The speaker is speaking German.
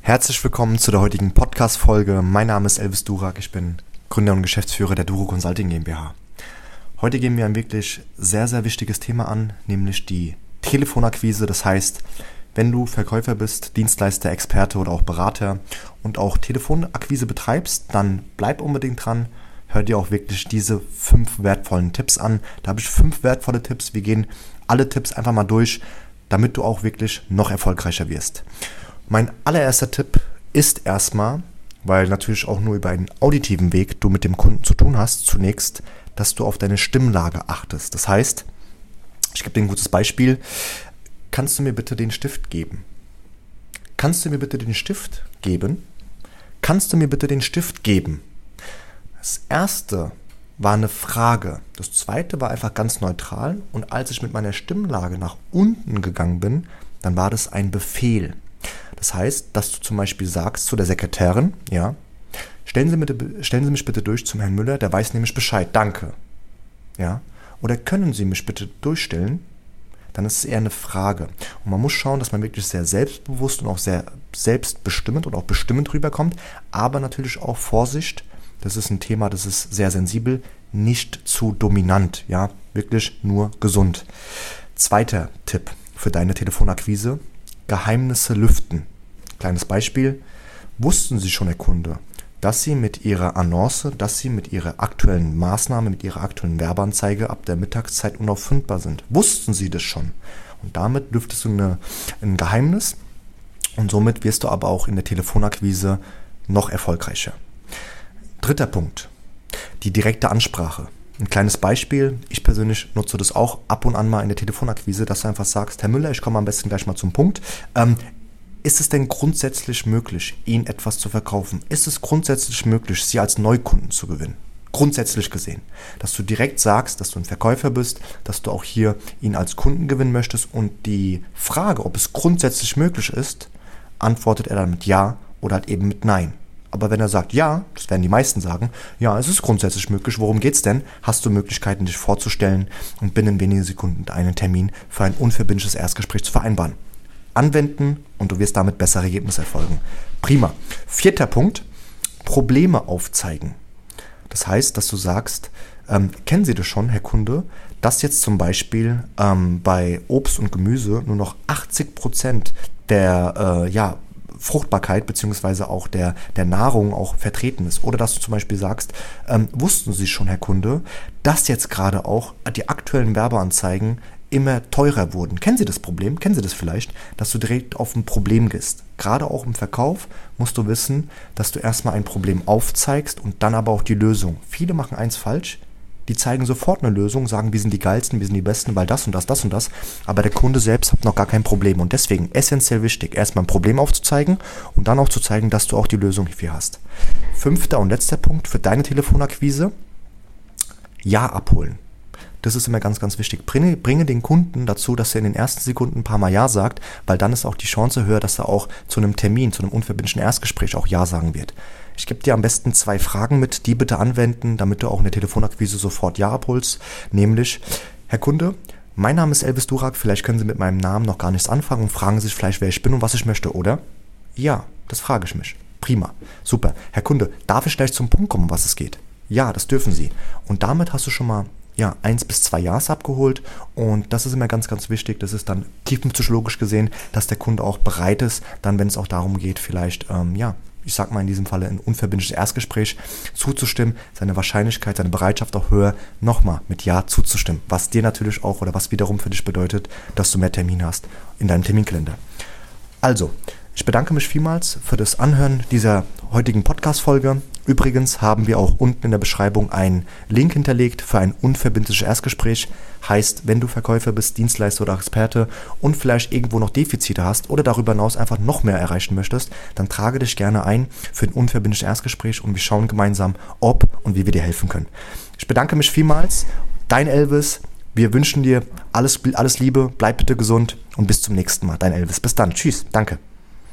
Herzlich willkommen zu der heutigen Podcast-Folge. Mein Name ist Elvis Durak, ich bin Gründer und Geschäftsführer der Duro Consulting GmbH. Heute gehen wir ein wirklich sehr, sehr wichtiges Thema an, nämlich die Telefonakquise. Das heißt, wenn du Verkäufer bist, Dienstleister, Experte oder auch Berater und auch Telefonakquise betreibst, dann bleib unbedingt dran. Hör dir auch wirklich diese fünf wertvollen Tipps an. Da habe ich fünf wertvolle Tipps. Wir gehen alle Tipps einfach mal durch, damit du auch wirklich noch erfolgreicher wirst. Mein allererster Tipp ist erstmal, weil natürlich auch nur über einen auditiven Weg du mit dem Kunden zu tun hast, zunächst, dass du auf deine Stimmlage achtest. Das heißt, ich gebe dir ein gutes Beispiel. Kannst du mir bitte den Stift geben? Kannst du mir bitte den Stift geben? Kannst du mir bitte den Stift geben? Das erste war eine Frage. Das zweite war einfach ganz neutral. Und als ich mit meiner Stimmlage nach unten gegangen bin, dann war das ein Befehl. Das heißt, dass du zum Beispiel sagst zu der Sekretärin, ja, stellen Sie, bitte, stellen Sie mich bitte durch zum Herrn Müller, der weiß nämlich Bescheid, danke. Ja, oder können Sie mich bitte durchstellen? Dann ist es eher eine Frage. Und man muss schauen, dass man wirklich sehr selbstbewusst und auch sehr selbstbestimmend und auch bestimmend rüberkommt, aber natürlich auch Vorsicht, das ist ein Thema, das ist sehr sensibel, nicht zu dominant, ja, wirklich nur gesund. Zweiter Tipp für deine Telefonakquise, Geheimnisse lüften. Kleines Beispiel. Wussten Sie schon, Herr Kunde, dass Sie mit Ihrer Annonce, dass Sie mit Ihrer aktuellen Maßnahme, mit Ihrer aktuellen Werbeanzeige ab der Mittagszeit unauffindbar sind? Wussten Sie das schon? Und damit lüftest du eine, ein Geheimnis und somit wirst du aber auch in der Telefonakquise noch erfolgreicher. Dritter Punkt. Die direkte Ansprache. Ein kleines Beispiel. Ich persönlich nutze das auch ab und an mal in der Telefonakquise, dass du einfach sagst, Herr Müller, ich komme am besten gleich mal zum Punkt. Ähm, ist es denn grundsätzlich möglich, Ihnen etwas zu verkaufen? Ist es grundsätzlich möglich, Sie als Neukunden zu gewinnen? Grundsätzlich gesehen. Dass du direkt sagst, dass du ein Verkäufer bist, dass du auch hier ihn als Kunden gewinnen möchtest und die Frage, ob es grundsätzlich möglich ist, antwortet er dann mit Ja oder halt eben mit Nein. Aber wenn er sagt ja, das werden die meisten sagen, ja, es ist grundsätzlich möglich, worum geht's denn? Hast du Möglichkeiten, dich vorzustellen und binnen wenigen Sekunden einen Termin für ein unverbindliches Erstgespräch zu vereinbaren? Anwenden und du wirst damit bessere Ergebnisse erfolgen. Prima. Vierter Punkt, Probleme aufzeigen. Das heißt, dass du sagst, ähm, kennen Sie das schon, Herr Kunde, dass jetzt zum Beispiel ähm, bei Obst und Gemüse nur noch 80 Prozent der äh, ja, Fruchtbarkeit beziehungsweise auch der, der Nahrung auch vertreten ist. Oder dass du zum Beispiel sagst, ähm, wussten Sie schon, Herr Kunde, dass jetzt gerade auch die aktuellen Werbeanzeigen immer teurer wurden. Kennen Sie das Problem? Kennen Sie das vielleicht, dass du direkt auf ein Problem gehst? Gerade auch im Verkauf musst du wissen, dass du erstmal ein Problem aufzeigst und dann aber auch die Lösung. Viele machen eins falsch, die zeigen sofort eine Lösung, sagen, wir sind die geilsten, wir sind die besten, weil das und das, das und das. Aber der Kunde selbst hat noch gar kein Problem. Und deswegen essentiell wichtig, erstmal ein Problem aufzuzeigen und dann auch zu zeigen, dass du auch die Lösung hierfür hast. Fünfter und letzter Punkt für deine Telefonakquise. Ja abholen. Das ist immer ganz, ganz wichtig. Bringe, bringe den Kunden dazu, dass er in den ersten Sekunden ein paar Mal Ja sagt, weil dann ist auch die Chance höher, dass er auch zu einem Termin, zu einem unverbindlichen Erstgespräch auch Ja sagen wird. Ich gebe dir am besten zwei Fragen mit, die bitte anwenden, damit du auch in der Telefonakquise sofort Ja abholst. Nämlich, Herr Kunde, mein Name ist Elvis Durak, vielleicht können Sie mit meinem Namen noch gar nichts anfangen und fragen sich vielleicht, wer ich bin und was ich möchte, oder? Ja, das frage ich mich. Prima. Super. Herr Kunde, darf ich gleich zum Punkt kommen, was es geht? Ja, das dürfen Sie. Und damit hast du schon mal ja, eins bis zwei Jahres abgeholt. Und das ist immer ganz, ganz wichtig. Das ist dann tiefenpsychologisch gesehen, dass der Kunde auch bereit ist, dann, wenn es auch darum geht, vielleicht, ähm, ja, ich sag mal in diesem Falle ein unverbindliches Erstgespräch zuzustimmen, seine Wahrscheinlichkeit, seine Bereitschaft auch höher, nochmal mit Ja zuzustimmen. Was dir natürlich auch oder was wiederum für dich bedeutet, dass du mehr Termine hast in deinem Terminkalender. Also, ich bedanke mich vielmals für das Anhören dieser heutigen Podcast-Folge. Übrigens haben wir auch unten in der Beschreibung einen Link hinterlegt für ein unverbindliches Erstgespräch. Heißt, wenn du Verkäufer bist, Dienstleister oder Experte und vielleicht irgendwo noch Defizite hast oder darüber hinaus einfach noch mehr erreichen möchtest, dann trage dich gerne ein für ein unverbindliches Erstgespräch und wir schauen gemeinsam, ob und wie wir dir helfen können. Ich bedanke mich vielmals. Dein Elvis. Wir wünschen dir alles, alles Liebe, bleib bitte gesund und bis zum nächsten Mal. Dein Elvis. Bis dann. Tschüss. Danke.